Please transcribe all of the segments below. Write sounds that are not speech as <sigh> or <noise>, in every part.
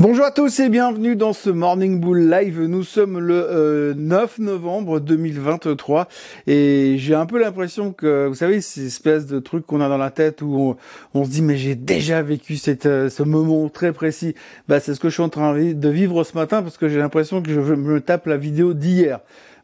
Bonjour à tous et bienvenue dans ce Morning Bull Live. Nous sommes le 9 euh, novembre 2023 et j'ai un peu l'impression que, vous savez, ces espèces de trucs qu'on a dans la tête où on, se dit mais j'ai déjà vécu euh, ce moment très précis. Bah c'est ce que je suis en train de vivre ce matin parce que j'ai l'impression que je me tape la vidéo d'hier.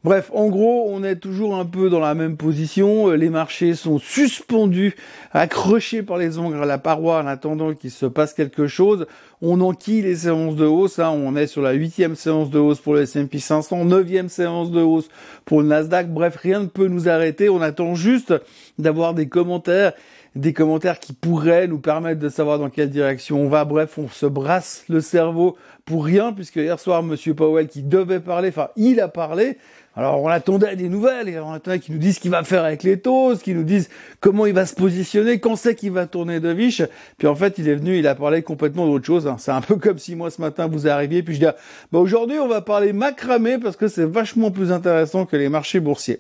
Bref, en gros, on est toujours un peu dans la même position. Les marchés sont suspendus, accrochés par les ongles à la paroi en attendant qu'il se passe quelque chose. On enquille les séances de hausse. Hein. On est sur la huitième séance de hausse pour le S&P 500, neuvième séance de hausse pour le Nasdaq. Bref, rien ne peut nous arrêter. On attend juste d'avoir des commentaires des commentaires qui pourraient nous permettre de savoir dans quelle direction on va. Bref, on se brasse le cerveau pour rien, puisque hier soir, Monsieur Powell, qui devait parler, enfin, il a parlé, alors on attendait des nouvelles, et on attendait qu'ils nous disent ce qu'il va faire avec les taux, qu'ils nous disent comment il va se positionner, quand c'est qu'il va tourner de viche. Puis en fait, il est venu, il a parlé complètement d'autre chose. Hein. C'est un peu comme si moi ce matin vous arriviez, puis je dis bah aujourd'hui on va parler macramé parce que c'est vachement plus intéressant que les marchés boursiers.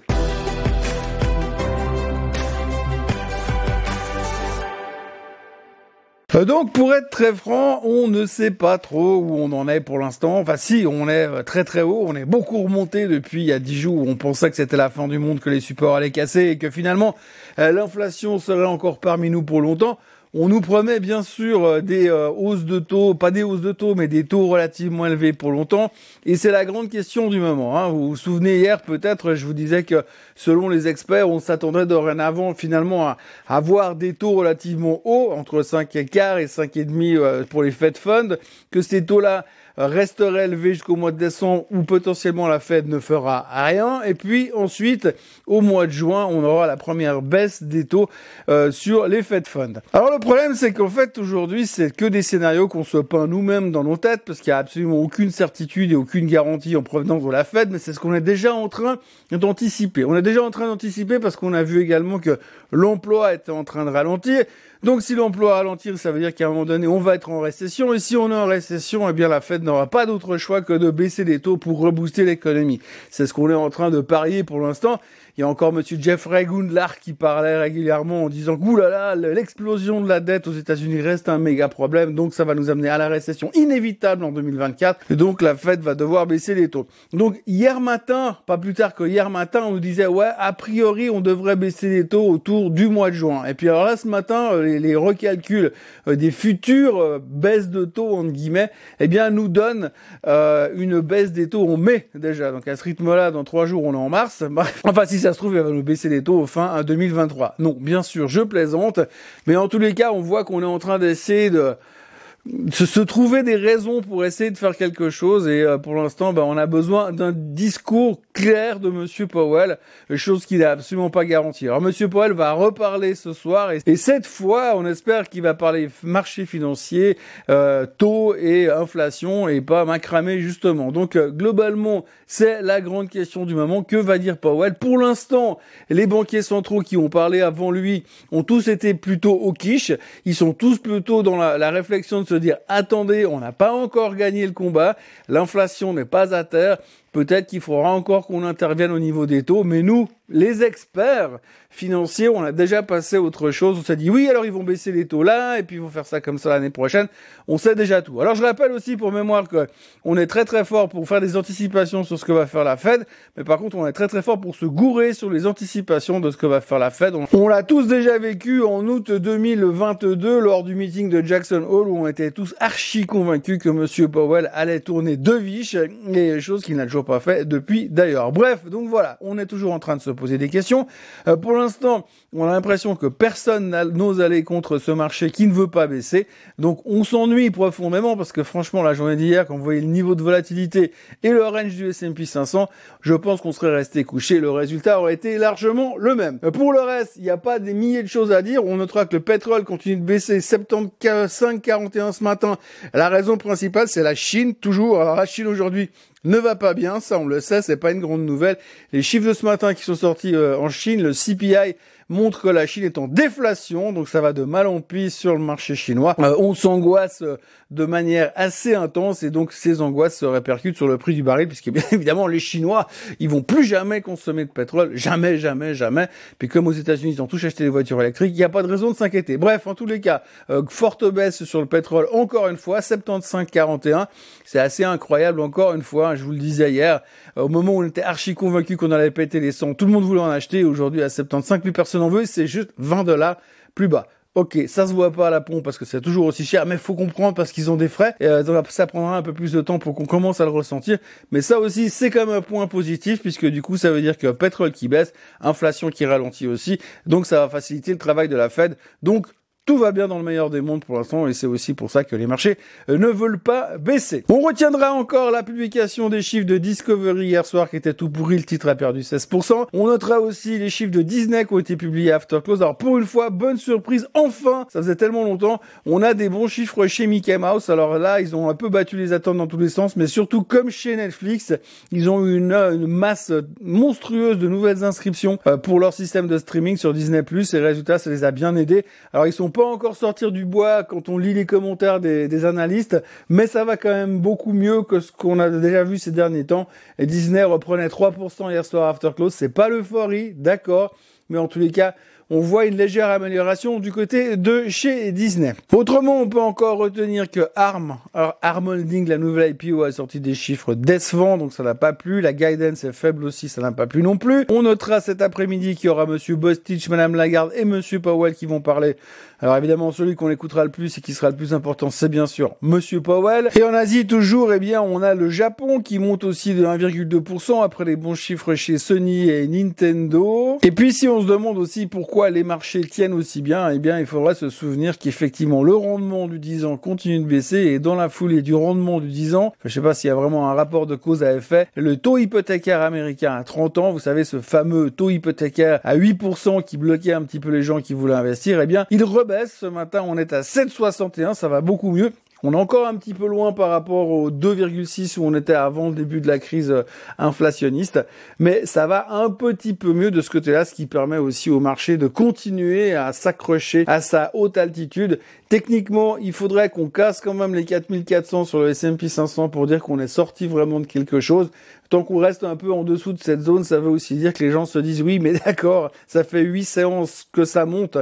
Donc pour être très franc, on ne sait pas trop où on en est pour l'instant. Enfin si, on est euh, très très haut, on est beaucoup remonté depuis il y a dix jours où on pensait que c'était la fin du monde, que les supports allaient casser et que finalement euh, l'inflation serait encore parmi nous pour longtemps. On nous promet bien sûr euh, des euh, hausses de taux, pas des hausses de taux, mais des taux relativement élevés pour longtemps. Et c'est la grande question du moment. Hein. Vous vous souvenez hier peut-être, je vous disais que selon les experts, on s'attendrait dorénavant finalement à avoir des taux relativement hauts, entre 5 et quart et 5,5 euh, pour les Fed Funds, que ces taux-là resterait élevé jusqu'au mois de décembre où potentiellement la Fed ne fera rien. Et puis ensuite, au mois de juin, on aura la première baisse des taux euh, sur les Fed Funds. Alors le problème, c'est qu'en fait, aujourd'hui, c'est que des scénarios qu'on se peint nous-mêmes dans nos têtes parce qu'il n'y a absolument aucune certitude et aucune garantie en provenance de la Fed, mais c'est ce qu'on est déjà en train d'anticiper. On est déjà en train d'anticiper parce qu'on a vu également que l'emploi était en train de ralentir. Donc si l'emploi ralentir, ça veut dire qu'à un moment donné, on va être en récession. Et si on est en récession, eh bien la Fed n'aura pas d'autre choix que de baisser les taux pour rebooster l'économie. C'est ce qu'on est en train de parier pour l'instant. Il y a encore Monsieur Jeffrey Gundlach qui parlait régulièrement en disant que là là, l'explosion de la dette aux États-Unis reste un méga problème, donc ça va nous amener à la récession inévitable en 2024. Et donc la Fed va devoir baisser les taux. Donc hier matin, pas plus tard que hier matin, on nous disait ouais, a priori on devrait baisser les taux autour du mois de juin. Et puis alors là ce matin, euh, les, les recalculs euh, des futures euh, baisses de taux entre guillemets, eh bien nous donnent une baisse des taux en mai déjà. Donc à ce rythme-là, dans trois jours, on est en mars. <laughs> enfin si ça se trouve, elle va nous baisser les taux au fin à 2023. Non, bien sûr, je plaisante, mais en tous les cas, on voit qu'on est en train d'essayer de se, trouver des raisons pour essayer de faire quelque chose et euh, pour l'instant ben, on a besoin d'un discours clair de monsieur Powell chose qu'il n'a absolument pas garantie. Alors monsieur Powell va reparler ce soir et, cette fois on espère qu'il va parler marché financier euh, taux et inflation et pas macramé justement. Donc euh, globalement c'est la grande question du moment. Que va dire Powell? Pour l'instant les banquiers centraux qui ont parlé avant lui ont tous été plutôt au quiche. Ils sont tous plutôt dans la, la réflexion de dire attendez, on n'a pas encore gagné le combat, l'inflation n'est pas à terre, peut-être qu'il faudra encore qu'on intervienne au niveau des taux, mais nous, les experts financiers, on a déjà passé autre chose. On s'est dit oui, alors ils vont baisser les taux là, et puis ils vont faire ça comme ça l'année prochaine. On sait déjà tout. Alors je rappelle aussi pour mémoire que on est très très fort pour faire des anticipations sur ce que va faire la Fed, mais par contre on est très très fort pour se gourer sur les anticipations de ce que va faire la Fed. On, l'a tous déjà vécu en août 2022 lors du meeting de Jackson Hole où on était tous archi convaincus que Monsieur Powell allait tourner deux viches, et chose qu'il n'a toujours pas fait depuis d'ailleurs. Bref, donc voilà, on est toujours en train de se poser des questions. Euh, pour l'instant, on a l'impression que personne n'ose aller contre ce marché qui ne veut pas baisser. Donc on s'ennuie profondément parce que franchement, la journée d'hier, quand vous voyez le niveau de volatilité et le range du S&P 500, je pense qu'on serait resté couché. Le résultat aurait été largement le même. Euh, pour le reste, il n'y a pas des milliers de choses à dire. On notera que le pétrole continue de baisser 75,41 ce matin. La raison principale, c'est la Chine, toujours. Alors la Chine aujourd'hui ne va pas bien, ça on le sait, c'est pas une grande nouvelle. Les chiffres de ce matin qui sont sortis euh, en Chine, le CPI montre que la Chine est en déflation, donc ça va de mal en pis sur le marché chinois. Euh, on s'angoisse euh, de manière assez intense et donc ces angoisses se répercutent sur le prix du baril puisque bien <laughs> évidemment les Chinois ils vont plus jamais consommer de pétrole, jamais, jamais, jamais. Puis comme aux États-Unis ils ont tous acheté des voitures électriques, il n'y a pas de raison de s'inquiéter. Bref, en tous les cas, euh, forte baisse sur le pétrole encore une fois, 75,41. C'est assez incroyable encore une fois. Je vous le disais hier, au moment où on était archi convaincu qu'on allait péter les 100, tout le monde voulait en acheter. Aujourd'hui à 75, plus personne en veut. C'est juste 20 dollars plus bas. Ok, ça se voit pas à la pompe parce que c'est toujours aussi cher, mais faut comprendre parce qu'ils ont des frais. Et, euh, ça prendra un peu plus de temps pour qu'on commence à le ressentir. Mais ça aussi, c'est quand même un point positif puisque du coup, ça veut dire que pétrole qui baisse, inflation qui ralentit aussi. Donc, ça va faciliter le travail de la Fed. Donc, tout va bien dans le meilleur des mondes pour l'instant et c'est aussi pour ça que les marchés euh, ne veulent pas baisser. On retiendra encore la publication des chiffres de Discovery hier soir qui était tout pourri, le titre a perdu 16%. On notera aussi les chiffres de Disney qui ont été publiés after close. Alors pour une fois, bonne surprise, enfin, ça faisait tellement longtemps, on a des bons chiffres chez Mickey Mouse. Alors là, ils ont un peu battu les attentes dans tous les sens, mais surtout comme chez Netflix, ils ont eu une, une masse monstrueuse de nouvelles inscriptions euh, pour leur système de streaming sur Disney+, et résultat, ça les a bien aidés. Alors ils sont pas encore sortir du bois quand on lit les commentaires des, analystes, mais ça va quand même beaucoup mieux que ce qu'on a déjà vu ces derniers temps. Et Disney reprenait 3% hier soir after close. C'est pas l'euphorie, d'accord, mais en tous les cas, on voit une légère amélioration du côté de chez Disney. Autrement, on peut encore retenir que ARM, alors ARM Holding, la nouvelle IPO, a sorti des chiffres décevants, donc ça n'a pas plu. La guidance est faible aussi, ça n'a pas plu non plus. On notera cet après-midi qu'il y aura Monsieur Bostich, Madame Lagarde et Monsieur Powell qui vont parler. Alors évidemment, celui qu'on écoutera le plus et qui sera le plus important, c'est bien sûr Monsieur Powell. Et en Asie, toujours, eh bien, on a le Japon qui monte aussi de 1,2% après les bons chiffres chez Sony et Nintendo. Et puis, si on se demande aussi pourquoi les marchés tiennent aussi bien, eh bien, il faudrait se souvenir qu'effectivement, le rendement du 10 ans continue de baisser et dans la foulée du rendement du 10 ans, je ne sais pas s'il y a vraiment un rapport de cause à effet, le taux hypothécaire américain à 30 ans, vous savez, ce fameux taux hypothécaire à 8% qui bloquait un petit peu les gens qui voulaient investir, eh bien, il rebaisse. Ce matin, on est à 7,61, ça va beaucoup mieux. On est encore un petit peu loin par rapport aux 2,6 où on était avant le début de la crise euh, inflationniste, mais ça va un petit peu mieux de ce côté-là, ce qui permet aussi au marché de continuer à s'accrocher à sa haute altitude. Techniquement, il faudrait qu'on casse quand même les 4400 sur le S&P 500 pour dire qu'on est sorti vraiment de quelque chose. Tant qu'on reste un peu en dessous de cette zone, ça veut aussi dire que les gens se disent oui, mais <laughs> d'accord, ça fait huit séances que ça monte.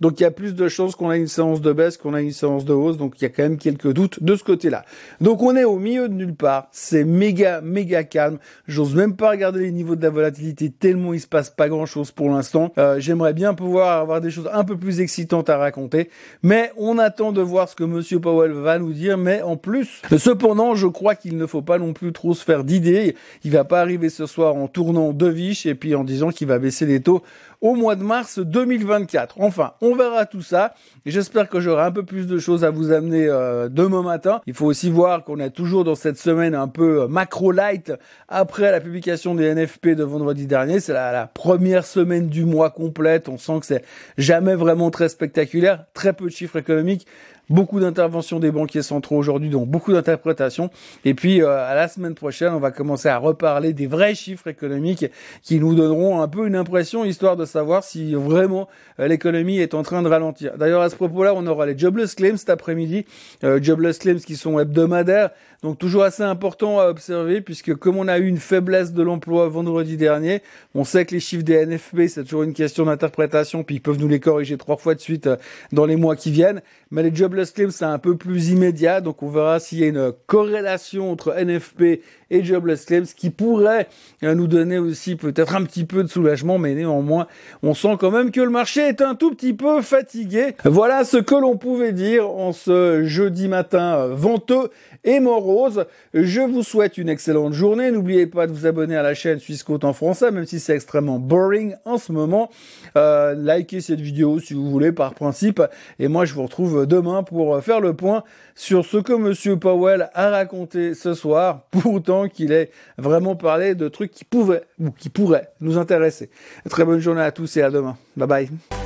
Donc il y a plus de chances qu'on a une séance de baisse qu'on a une séance de hausse. Donc il y a quand même quelques doutes de ce côté-là. Donc on est au milieu de nulle part. C'est méga, méga calme. J'ose même pas regarder les niveaux de la volatilité tellement il se passe pas grand chose pour l'instant. Euh, j'aimerais bien pouvoir avoir des choses un peu plus excitantes à raconter. Mais on attend de voir ce que monsieur Powell va nous dire. Mais en plus, cependant, je crois qu'il ne faut pas non plus trop se faire d'idées. Il va pas arriver ce soir en tournant deux viches et puis en disant qu'il va baisser les taux au mois de mars 2024. Enfin, on verra tout ça. J'espère que j'aurai un peu plus de choses à vous amener euh, demain matin. Il faut aussi voir qu'on est toujours dans cette semaine un peu euh, macro light après la publication des NFP de vendredi dernier. C'est la, la, première semaine du mois complète. On sent que c'est jamais vraiment très spectaculaire. Très peu de chiffres économiques beaucoup d'interventions des banquiers centraux aujourd'hui, donc beaucoup d'interprétations. Et puis euh, à la semaine prochaine, on va commencer à reparler des vrais chiffres économiques qui nous donneront un peu une impression, histoire de savoir si vraiment euh, l'économie est en train de ralentir. D'ailleurs, à ce propos-là, on aura les jobless claims cet après-midi, euh, jobless claims qui sont hebdomadaires. Donc toujours assez important à observer puisque comme on a eu une faiblesse de l'emploi vendredi dernier, on sait que les chiffres des NFP c'est toujours une question d'interprétation puis ils peuvent nous les corriger trois fois de suite euh, dans les mois qui viennent. Mais les jobless c'est un peu plus immédiat donc on verra s'il y a une corrélation entre NFP et jobless claims qui pourrait euh, nous donner aussi peut-être un petit peu de soulagement mais néanmoins on sent quand même que le marché est un tout petit peu fatigué. Voilà ce que l'on pouvait dire en ce jeudi matin euh, venteux et morose. Je vous souhaite une excellente journée. N'oubliez pas de vous abonner à la chaîne Suisse en français, même si c'est extrêmement boring en ce moment. Euh, likez cette vidéo si vous voulez par principe. Et moi, je vous retrouve demain pour faire le point sur ce que Monsieur Powell a raconté ce soir, pourtant qu'il ait vraiment parlé de trucs qui pouvaient ou qui pourraient nous intéresser. Très bonne journée à tous et à demain. Bye bye.